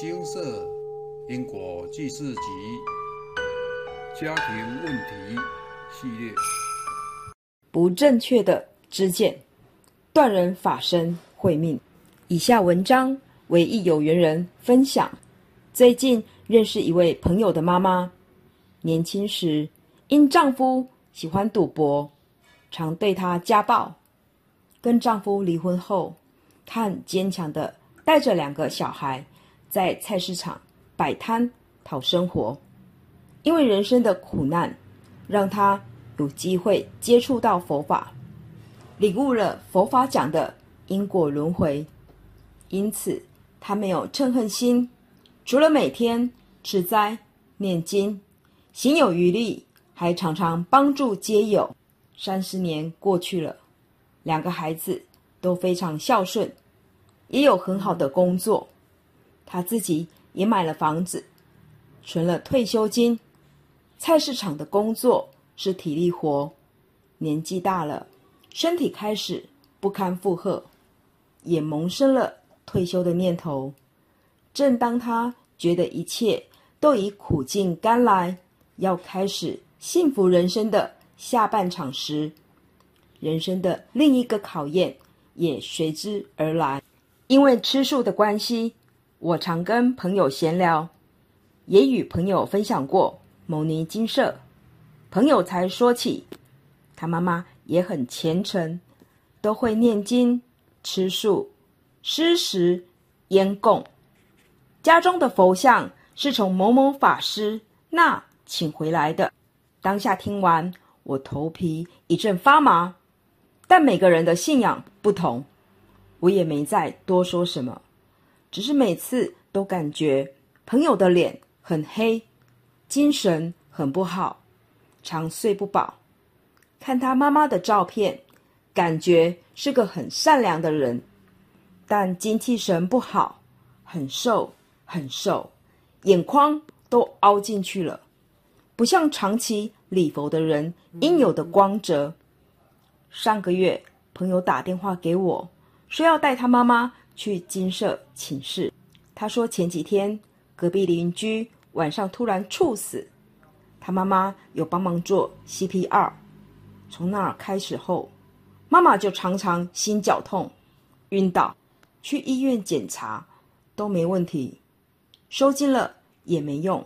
金色因果记事集家庭问题系列。不正确的知见，断人法身慧命。以下文章为一有缘人分享。最近认识一位朋友的妈妈，年轻时因丈夫喜欢赌博，常对她家暴。跟丈夫离婚后，她很坚强的带着两个小孩在菜市场摆摊讨生活。因为人生的苦难，让他有机会接触到佛法，领悟了佛法讲的因果轮回。因此，他没有嗔恨心，除了每天持斋念经，行有余力，还常常帮助街友。三十年过去了。两个孩子都非常孝顺，也有很好的工作。他自己也买了房子，存了退休金。菜市场的工作是体力活，年纪大了，身体开始不堪负荷，也萌生了退休的念头。正当他觉得一切都已苦尽甘来，要开始幸福人生的下半场时，人生的另一个考验也随之而来。因为吃素的关系，我常跟朋友闲聊，也与朋友分享过牟尼金舍。朋友才说起，他妈妈也很虔诚，都会念经、吃素、施食、烟供。家中的佛像是从某某法师那请回来的。当下听完，我头皮一阵发麻。但每个人的信仰不同，我也没再多说什么，只是每次都感觉朋友的脸很黑，精神很不好，常睡不饱。看他妈妈的照片，感觉是个很善良的人，但精气神不好，很瘦很瘦，眼眶都凹进去了，不像长期礼佛的人应有的光泽。上个月，朋友打电话给我，说要带他妈妈去金舍请示。他说前几天隔壁邻居晚上突然猝死，他妈妈有帮忙做 CPR。从那儿开始后，妈妈就常常心绞痛、晕倒，去医院检查都没问题，收金了也没用。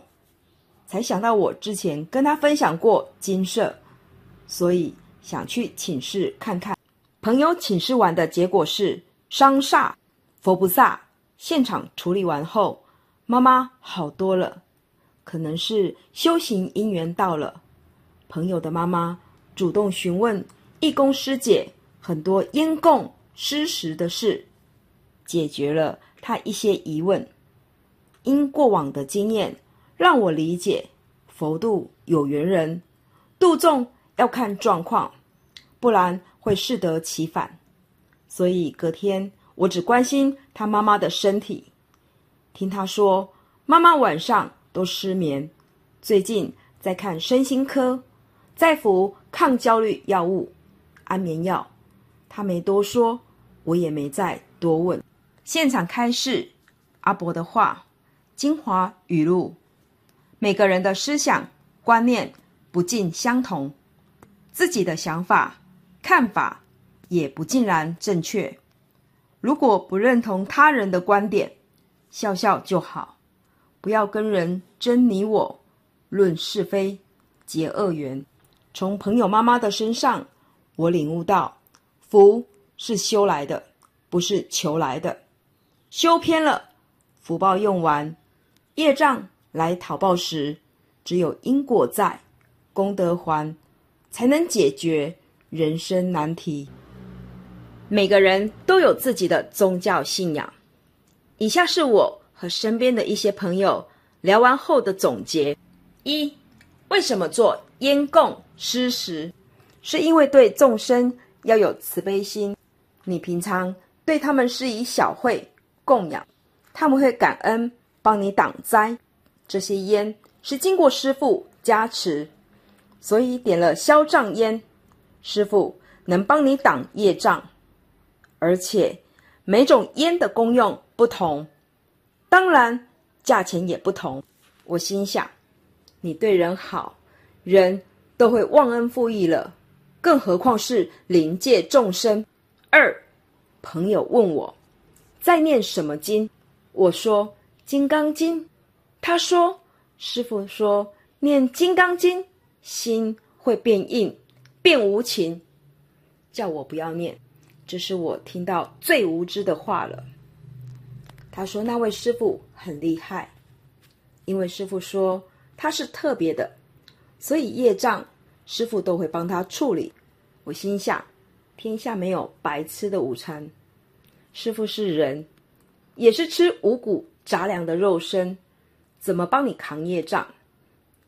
才想到我之前跟他分享过金舍，所以。想去请示看看，朋友请示完的结果是伤煞，佛菩萨现场处理完后，妈妈好多了，可能是修行因缘到了。朋友的妈妈主动询问义工师姐很多烟供施食的事，解决了她一些疑问。因过往的经验，让我理解佛度有缘人，度众。要看状况，不然会适得其反。所以隔天我只关心他妈妈的身体，听他说妈妈晚上都失眠，最近在看身心科，在服抗焦虑药物、安眠药。他没多说，我也没再多问。现场开示阿伯的话，精华语录：每个人的思想观念不尽相同。自己的想法、看法也不尽然正确。如果不认同他人的观点，笑笑就好，不要跟人争你我、论是非、结恶缘。从朋友妈妈的身上，我领悟到，福是修来的，不是求来的。修偏了，福报用完，业障来讨报时，只有因果在，功德还。才能解决人生难题。每个人都有自己的宗教信仰。以下是我和身边的一些朋友聊完后的总结：一、为什么做烟供施食？是因为对众生要有慈悲心。你平常对他们施以小惠供养，他们会感恩，帮你挡灾。这些烟是经过师傅加持。所以点了消障烟，师傅能帮你挡业障，而且每种烟的功用不同，当然价钱也不同。我心想，你对人好，人都会忘恩负义了，更何况是灵界众生。二朋友问我在念什么经，我说《金刚经》。他说：“师傅说念《金刚经》，心会变硬，变无情，叫我不要念。”这是我听到最无知的话了。他说那位师傅很厉害，因为师傅说他是特别的，所以业障师傅都会帮他处理。我心想，天下没有白吃的午餐，师傅是人，也是吃五谷杂粮的肉身。怎么帮你扛业障？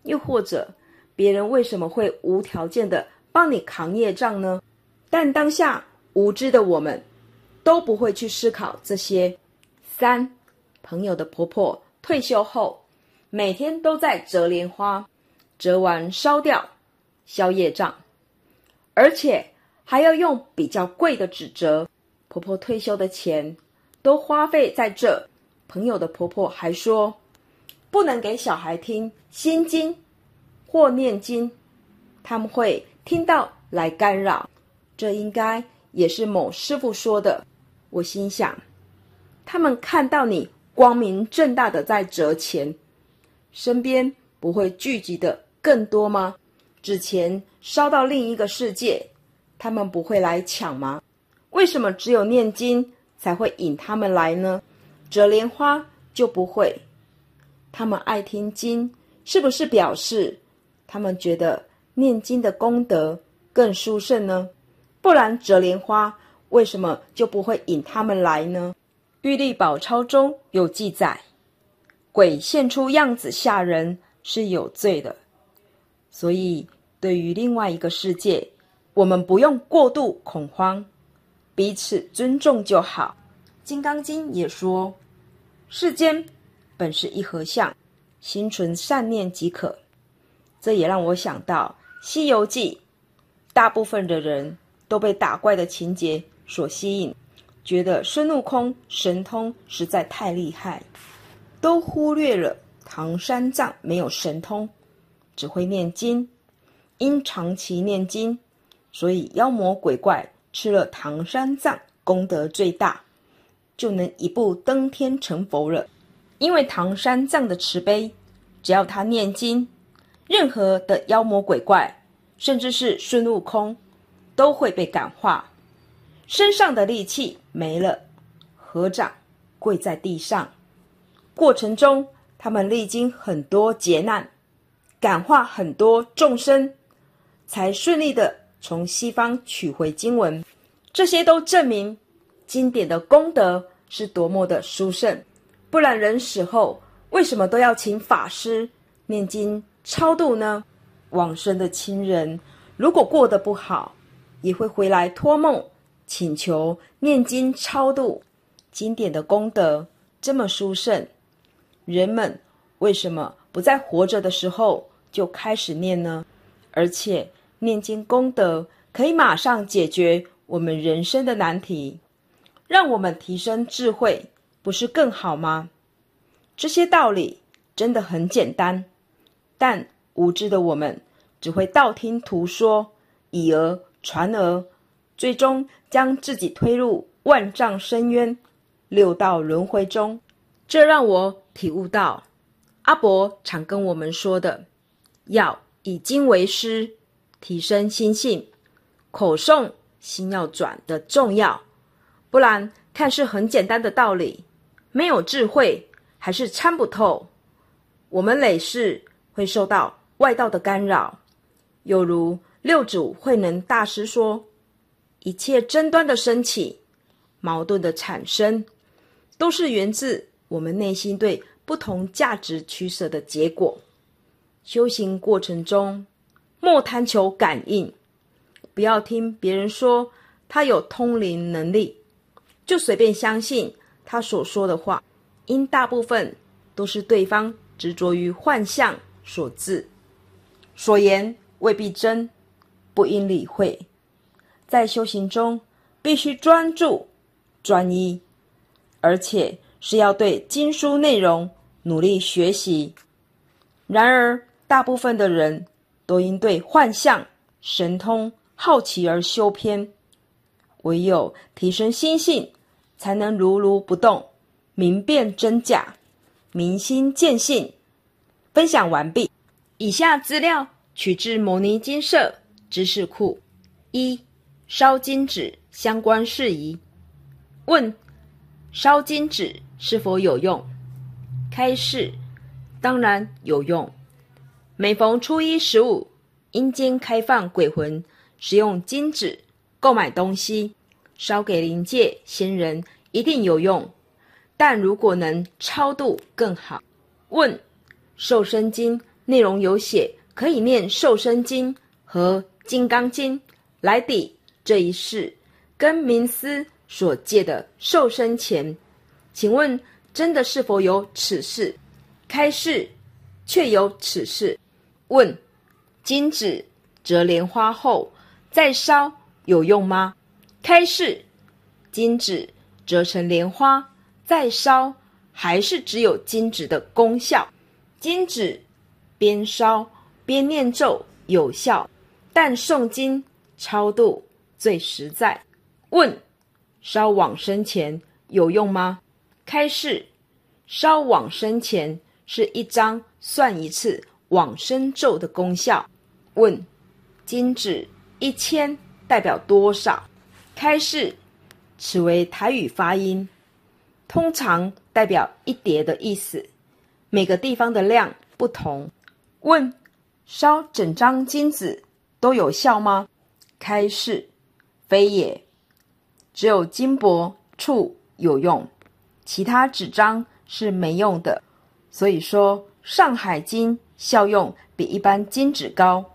又或者别人为什么会无条件的帮你扛业障呢？但当下无知的我们都不会去思考这些。三朋友的婆婆退休后，每天都在折莲花，折完烧掉消业障，而且还要用比较贵的纸折。婆婆退休的钱都花费在这。朋友的婆婆还说。不能给小孩听心经或念经，他们会听到来干扰。这应该也是某师傅说的。我心想，他们看到你光明正大的在折钱，身边不会聚集的更多吗？纸钱烧到另一个世界，他们不会来抢吗？为什么只有念经才会引他们来呢？折莲花就不会？他们爱听经，是不是表示他们觉得念经的功德更殊胜呢？不然折莲花为什么就不会引他们来呢？《玉历宝钞》中有记载，鬼现出样子吓人是有罪的，所以对于另外一个世界，我们不用过度恐慌，彼此尊重就好。《金刚经》也说，世间。本是一合相，心存善念即可。这也让我想到《西游记》，大部分的人都被打怪的情节所吸引，觉得孙悟空神通实在太厉害，都忽略了唐三藏没有神通，只会念经。因长期念经，所以妖魔鬼怪吃了唐三藏功德最大，就能一步登天成佛了。因为唐三藏的慈悲，只要他念经，任何的妖魔鬼怪，甚至是孙悟空，都会被感化，身上的戾气没了，合掌跪在地上。过程中，他们历经很多劫难，感化很多众生，才顺利的从西方取回经文。这些都证明经典的功德是多么的殊胜。不然，人死后为什么都要请法师念经超度呢？往生的亲人如果过得不好，也会回来托梦请求念经超度。经典的功德这么殊胜，人们为什么不在活着的时候就开始念呢？而且念经功德可以马上解决我们人生的难题，让我们提升智慧。不是更好吗？这些道理真的很简单，但无知的我们只会道听途说，以讹传讹，最终将自己推入万丈深渊、六道轮回中。这让我体悟到，阿伯常跟我们说的，要以经为师，提升心性，口诵心要转的重要。不然，看似很简单的道理。没有智慧，还是参不透。我们累世会受到外道的干扰，有如六祖慧能大师说：“一切争端的升起，矛盾的产生，都是源自我们内心对不同价值取舍的结果。修行过程中，莫贪求感应，不要听别人说他有通灵能力，就随便相信。”他所说的话，因大部分都是对方执着于幻象所致，所言未必真，不应理会。在修行中，必须专注、专一，而且是要对经书内容努力学习。然而，大部分的人都因对幻象、神通好奇而修偏。唯有提升心性，才能如如不动，明辨真假，明心见性。分享完毕。以下资料取自摩尼金社知识库。一、烧金纸相关事宜。问：烧金纸是否有用？开示：当然有用。每逢初一十五，阴间开放鬼魂使用金纸购买东西，烧给灵界仙人一定有用。但如果能超度更好。问：瘦身经内容有写，可以念瘦身经和金刚经来抵这一世跟冥思所借的瘦身钱。请问真的是否有此事？开示：确有此事。问：金纸折莲花后再烧有用吗？开示：金纸折成莲花再烧，还是只有金纸的功效。金纸边烧边念咒有效，但诵经超度最实在。问：烧往生钱有用吗？开示：烧往生钱是一张算一次。往生咒的功效？问：金纸一千代表多少？开示：此为台语发音，通常代表一叠的意思。每个地方的量不同。问：烧整张金子都有效吗？开示：非也，只有金箔处有用，其他纸张是没用的。所以说，《上海金》。效用比一般金纸高，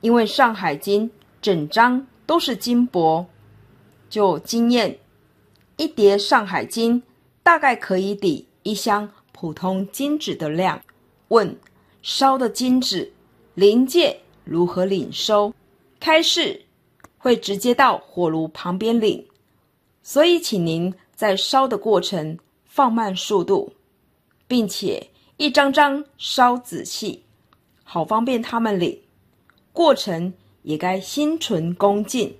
因为《上海金》整张都是金箔。就经验，一叠《上海金》大概可以抵一箱普通金纸的量。问：烧的金纸，临界如何领收？开市：会直接到火炉旁边领，所以请您在烧的过程放慢速度，并且。一张张烧仔细，好方便他们领。过程也该心存恭敬，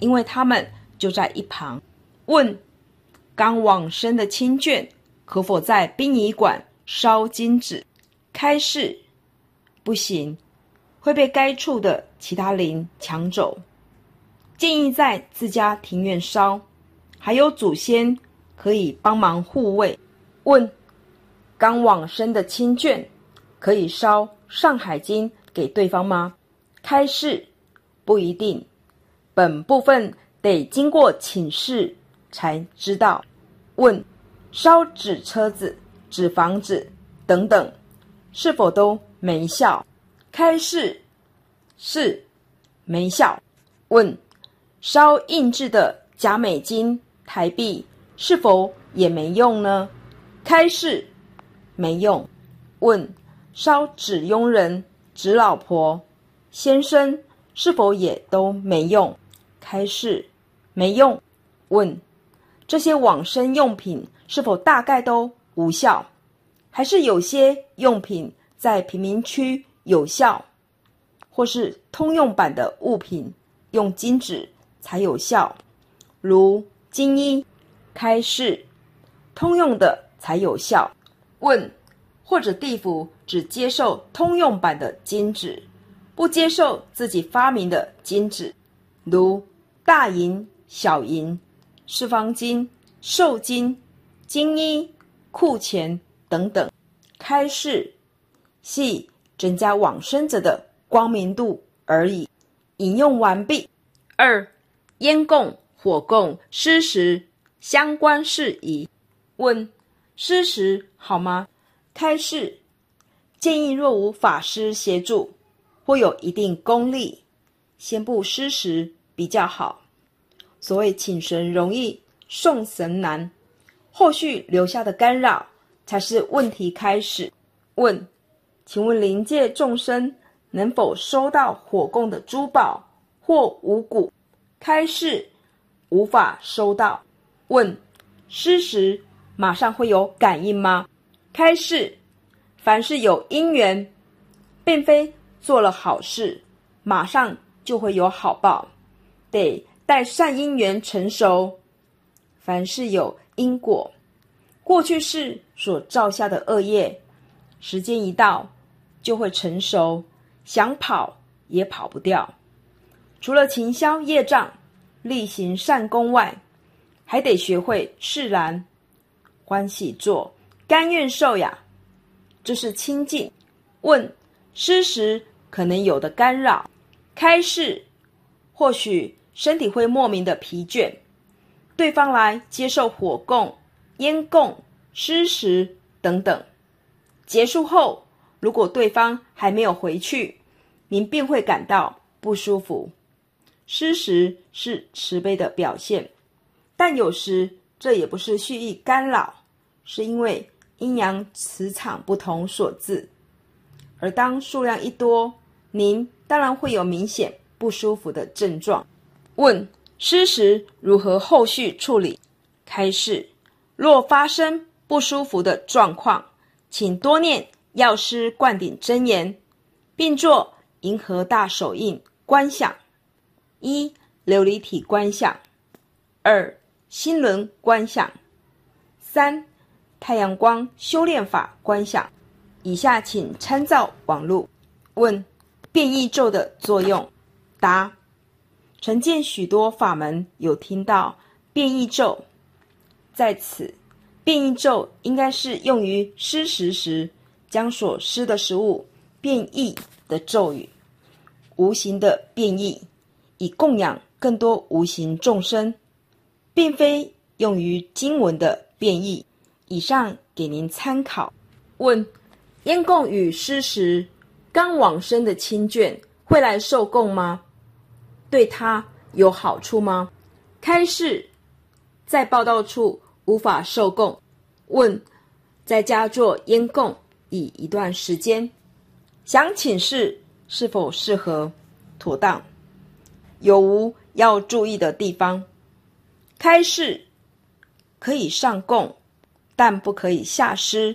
因为他们就在一旁。问：刚往生的亲眷可否在殡仪馆烧金纸？开示：不行，会被该处的其他灵抢走。建议在自家庭院烧，还有祖先可以帮忙护卫。问。刚往生的亲眷，可以烧《上海经》给对方吗？开示不一定，本部分得经过请示才知道。问：烧纸车子、纸房子等等，是否都没效？开示是没效。问：烧印制的假美金、台币是否也没用呢？开示。没用。问：烧纸佣人、纸老婆、先生是否也都没用？开示：没用。问：这些往生用品是否大概都无效？还是有些用品在贫民区有效，或是通用版的物品用金纸才有效？如金衣。开市：通用的才有效。问，或者地府只接受通用版的金纸，不接受自己发明的金纸，如大银、小银、四方金、寿金、金衣、库钱等等。开市系增加往生者的光明度而已。引用完毕。二、烟供、火供、施食相关事宜。问。施食好吗？开示建议，若无法师协助或有一定功力，先不施食比较好。所谓请神容易送神难，后续留下的干扰才是问题开始。问，请问灵界众生能否收到火供的珠宝或五谷？开示无法收到。问，施食。马上会有感应吗？开示：凡是有因缘，并非做了好事，马上就会有好报，得待善因缘成熟。凡是有因果，过去世所造下的恶业，时间一到就会成熟，想跑也跑不掉。除了勤消业障、力行善功外，还得学会释然、欢喜做、甘愿受呀。这是清净。问失时可能有的干扰，开示或许身体会莫名的疲倦。对方来接受火供、烟供、施食等等，结束后，如果对方还没有回去，您便会感到不舒服。失时是慈悲的表现，但有时这也不是蓄意干扰，是因为阴阳磁场不同所致。而当数量一多，您当然会有明显不舒服的症状。问。失时如何后续处理？开示：若发生不舒服的状况，请多念药师灌顶真言，并做银河大手印观想：一、琉璃体观想；二、心轮观想；三、太阳光修炼法观想。以下请参照网路。问：变异咒的作用？答。曾见许多法门有听到变异咒，在此变异咒应该是用于施食时，将所施的食物变异的咒语，无形的变异，以供养更多无形众生，并非用于经文的变异。以上给您参考。问：烟供与施食刚往生的亲眷会来受供吗？对他有好处吗？开示在报道处无法受供。问在家做烟供已一段时间，想请示是否适合、妥当？有无要注意的地方？开示可以上供，但不可以下施，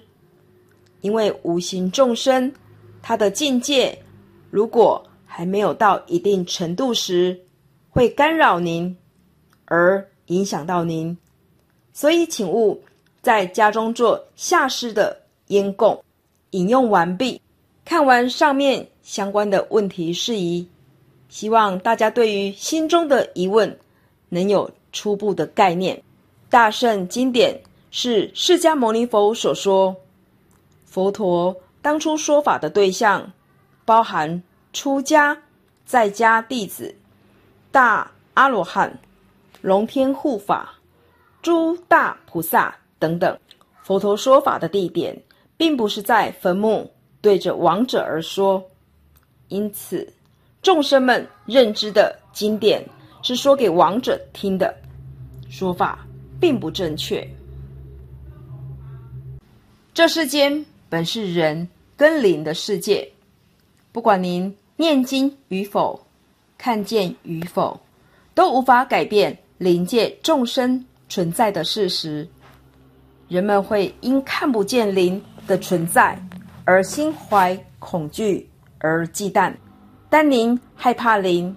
因为无形众生他的境界如果。还没有到一定程度时，会干扰您，而影响到您，所以请勿在家中做下施的烟供。引用完毕。看完上面相关的问题事宜，希望大家对于心中的疑问能有初步的概念。大圣经典是释迦牟尼佛所说，佛陀当初说法的对象包含。出家、在家弟子、大阿罗汉、龙天护法、诸大菩萨等等，佛陀说法的地点，并不是在坟墓对着亡者而说，因此众生们认知的经典是说给亡者听的说法，并不正确。这世间本是人跟灵的世界，不管您。念经与否，看见与否，都无法改变灵界众生存在的事实。人们会因看不见灵的存在而心怀恐惧而忌惮，但您害怕灵，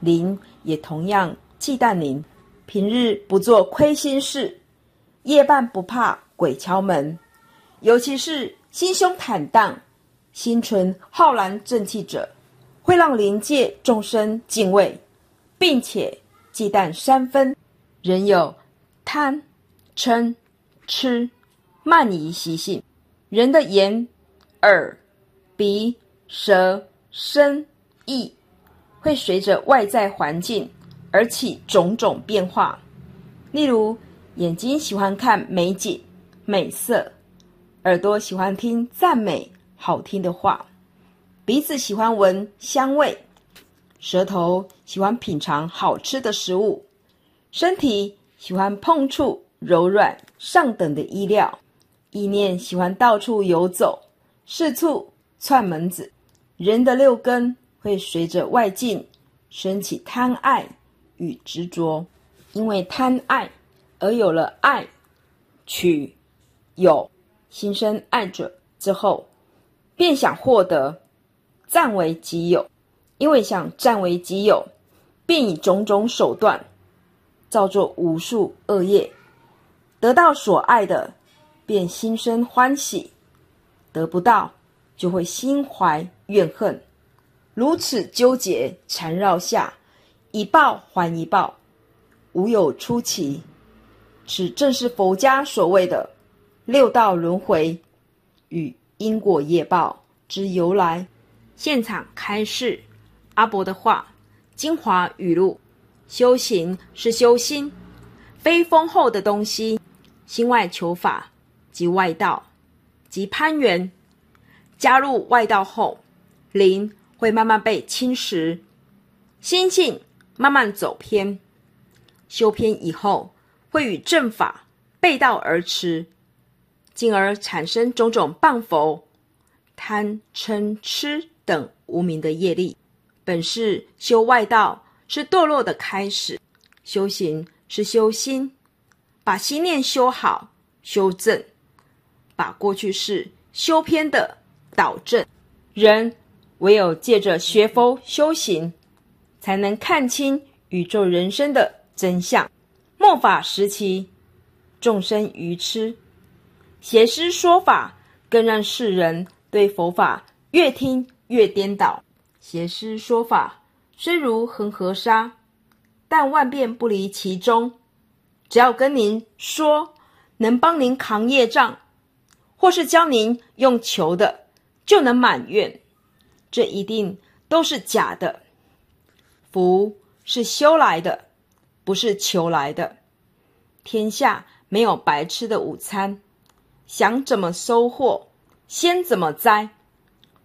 灵也同样忌惮您。平日不做亏心事，夜半不怕鬼敲门，尤其是心胸坦荡。心存浩然正气者，会让灵界众生敬畏，并且忌惮三分。人有贪、嗔、痴、慢疑习性，人的眼、耳、鼻、舌、身、意，会随着外在环境而起种种变化。例如，眼睛喜欢看美景、美色，耳朵喜欢听赞美。好听的话，鼻子喜欢闻香味，舌头喜欢品尝好吃的食物，身体喜欢碰触柔软上等的衣料，意念喜欢到处游走，四处串门子。人的六根会随着外境升起贪爱与执着，因为贪爱而有了爱、取、有、心生爱者之后，便想获得占为己有，因为想占为己有，便以种种手段造作无数恶业，得到所爱的，便心生欢喜；得不到，就会心怀怨恨。如此纠结缠绕下，一报还一报，无有出奇。此正是佛家所谓的六道轮回与因果业报之由来。现场开示阿伯的话：精华语录，修行是修心，非丰厚的东西。心外求法及外道，及攀缘。加入外道后，灵会慢慢被侵蚀，心性慢慢走偏。修偏以后。会与正法背道而驰，进而产生种种谤佛、贪嗔痴等无名的业力。本是修外道，是堕落的开始；修行是修心，把心念修好、修正，把过去式修偏的导正。人唯有借着学佛修行，才能看清宇宙人生的真相。末法时期，众生愚痴，邪师说法，更让世人对佛法越听越颠倒。邪师说法虽如恒河沙，但万变不离其中。只要跟您说能帮您扛业障，或是教您用求的就能满愿，这一定都是假的。福是修来的。不是求来的，天下没有白吃的午餐。想怎么收获，先怎么栽。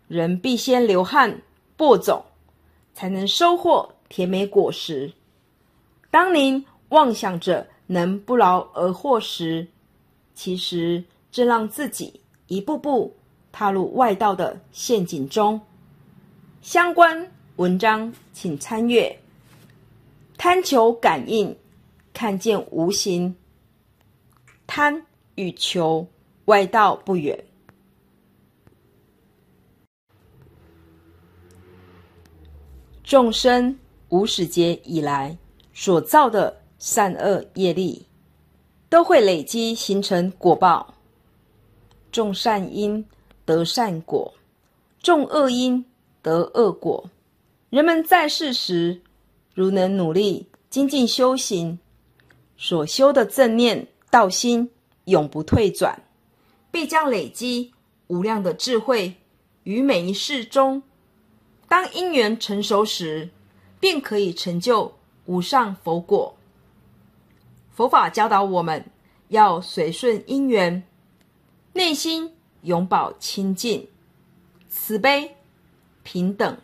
人必先流汗播种，才能收获甜美果实。当您妄想着能不劳而获时，其实正让自己一步步踏入外道的陷阱中。相关文章请参阅。贪求感应，看见无形。贪与求，外道不远。众生无始劫以来所造的善恶业力，都会累积形成果报。种善因得善果，种恶因得恶果。人们在世时。如能努力精进修行，所修的正念道心永不退转，必将累积无量的智慧于每一世中。当因缘成熟时，便可以成就无上佛果。佛法教导我们要随顺因缘，内心永保清净、慈悲、平等，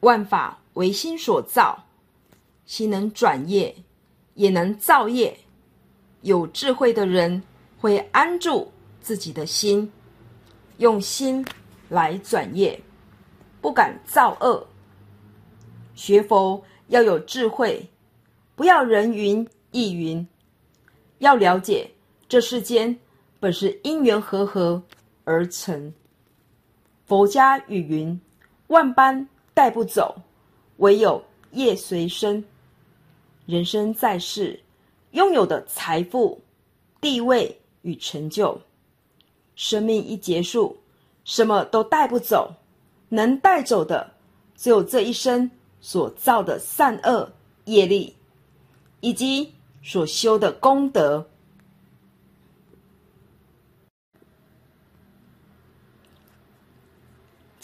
万法。唯心所造，心能转业，也能造业。有智慧的人会安住自己的心，用心来转业，不敢造恶。学佛要有智慧，不要人云亦云，要了解这世间本是因缘和合而成。佛家语云：“万般带不走。”唯有业随身。人生在世，拥有的财富、地位与成就，生命一结束，什么都带不走。能带走的，只有这一生所造的善恶业力，以及所修的功德。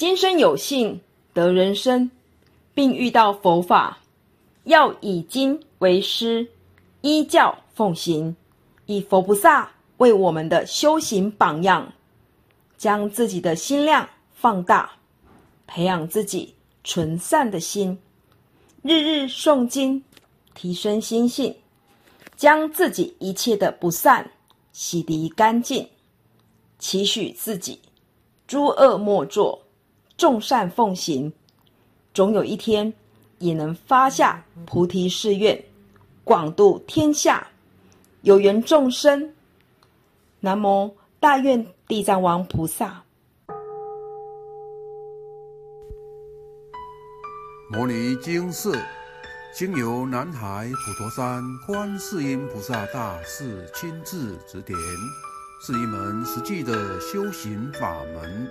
今生有幸得人生。并遇到佛法，要以经为师，依教奉行，以佛菩萨为我们的修行榜样，将自己的心量放大，培养自己纯善的心，日日诵经，提升心性，将自己一切的不善洗涤干净，期许自己诸恶莫作，众善奉行。总有一天，也能发下菩提誓愿，广度天下有缘众生。南无大愿地藏王菩萨。摩尼经释，经由南海普陀山观世音菩萨大士亲自指点，是一门实际的修行法门，